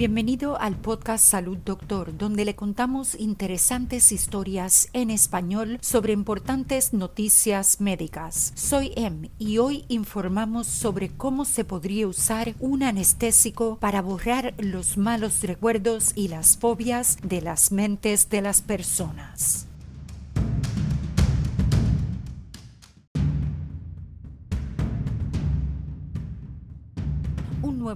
Bienvenido al podcast Salud Doctor, donde le contamos interesantes historias en español sobre importantes noticias médicas. Soy Em y hoy informamos sobre cómo se podría usar un anestésico para borrar los malos recuerdos y las fobias de las mentes de las personas.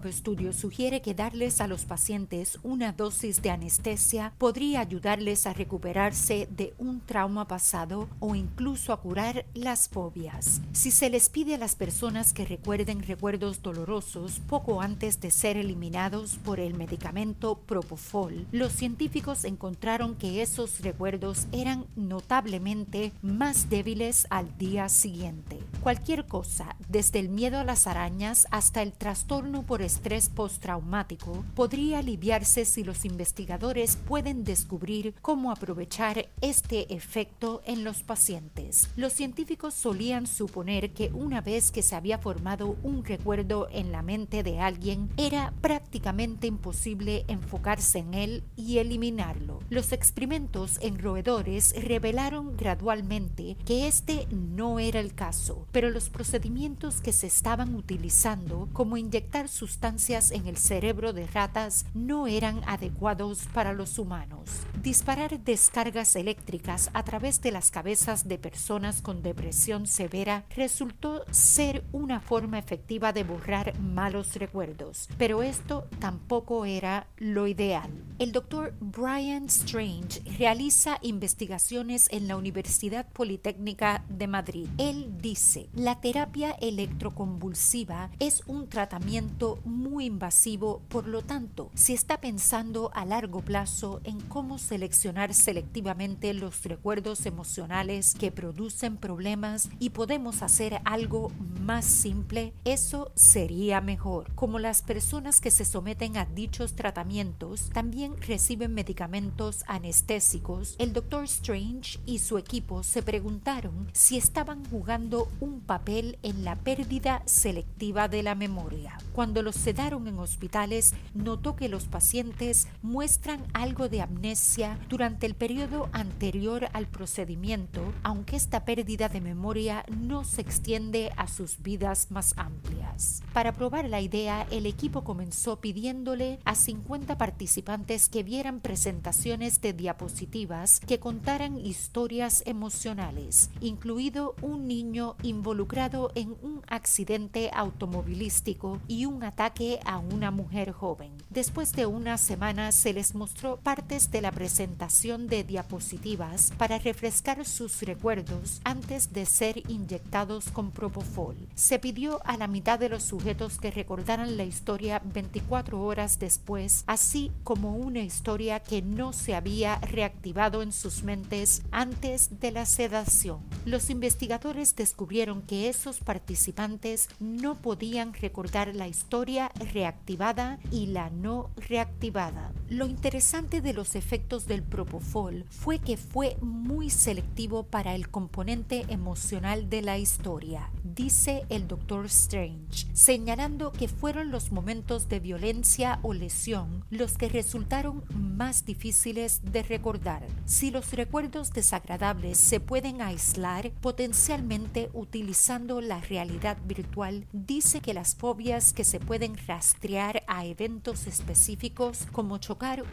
Nuevo estudio sugiere que darles a los pacientes una dosis de anestesia podría ayudarles a recuperarse de un trauma pasado o incluso a curar las fobias. Si se les pide a las personas que recuerden recuerdos dolorosos poco antes de ser eliminados por el medicamento Propofol, los científicos encontraron que esos recuerdos eran notablemente más débiles al día siguiente. Cualquier cosa, desde el miedo a las arañas hasta el trastorno por estrés postraumático podría aliviarse si los investigadores pueden descubrir cómo aprovechar este efecto en los pacientes. Los científicos solían suponer que una vez que se había formado un recuerdo en la mente de alguien, era prácticamente imposible enfocarse en él y eliminarlo. Los experimentos en roedores revelaron gradualmente que este no era el caso, pero los procedimientos que se estaban utilizando, como inyectar sus sustancias en el cerebro de ratas no eran adecuados para los humanos. Disparar descargas eléctricas a través de las cabezas de personas con depresión severa resultó ser una forma efectiva de borrar malos recuerdos, pero esto tampoco era lo ideal. El doctor Brian Strange realiza investigaciones en la Universidad Politécnica de Madrid. Él dice, la terapia electroconvulsiva es un tratamiento muy invasivo, por lo tanto, si está pensando a largo plazo en cómo seleccionar selectivamente los recuerdos emocionales que producen problemas y podemos hacer algo más simple, eso sería mejor. Como las personas que se someten a dichos tratamientos también reciben medicamentos anestésicos, el Dr. Strange y su equipo se preguntaron si estaban jugando un papel en la pérdida selectiva de la memoria. Cuando los sedaron en hospitales, notó que los pacientes muestran algo de amnesia durante el periodo anterior al procedimiento, aunque esta pérdida de memoria no se extiende a sus vidas más amplias. Para probar la idea, el equipo comenzó pidiéndole a 50 participantes que vieran presentaciones de diapositivas que contaran historias emocionales, incluido un niño involucrado en un accidente automovilístico y un ataque a una mujer joven. Después de una semana se les mostró partes de la presentación de diapositivas para refrescar sus recuerdos antes de ser inyectados con propofol. Se pidió a la mitad de los sujetos que recordaran la historia 24 horas después, así como una historia que no se había reactivado en sus mentes antes de la sedación. Los investigadores descubrieron que esos participantes no podían recordar la historia reactivada y la no reactivada. Lo interesante de los efectos del propofol fue que fue muy selectivo para el componente emocional de la historia, dice el Dr. Strange, señalando que fueron los momentos de violencia o lesión los que resultaron más difíciles de recordar. Si los recuerdos desagradables se pueden aislar potencialmente utilizando la realidad virtual, dice que las fobias que se pueden rastrear a eventos específicos como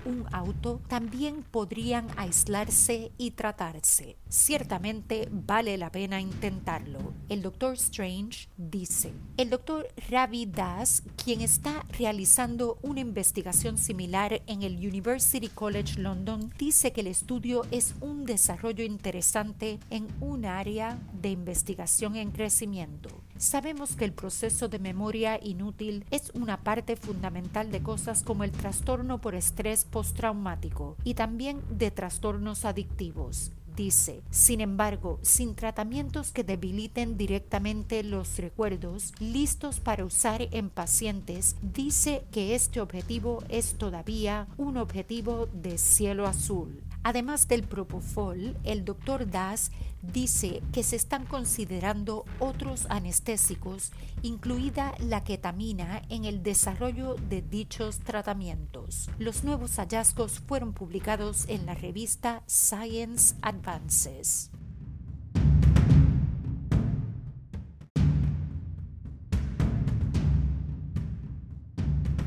un auto también podrían aislarse y tratarse. Ciertamente vale la pena intentarlo. El Dr. Strange dice, el Dr. Ravi Das, quien está realizando una investigación similar en el University College London, dice que el estudio es un desarrollo interesante en un área de investigación en crecimiento. Sabemos que el proceso de memoria inútil es una parte fundamental de cosas como el trastorno por estrés postraumático y también de trastornos adictivos. Dice, sin embargo, sin tratamientos que debiliten directamente los recuerdos listos para usar en pacientes, dice que este objetivo es todavía un objetivo de cielo azul. Además del propofol, el doctor Das dice que se están considerando otros anestésicos, incluida la ketamina, en el desarrollo de dichos tratamientos. Los nuevos hallazgos fueron publicados en la revista Science Advances.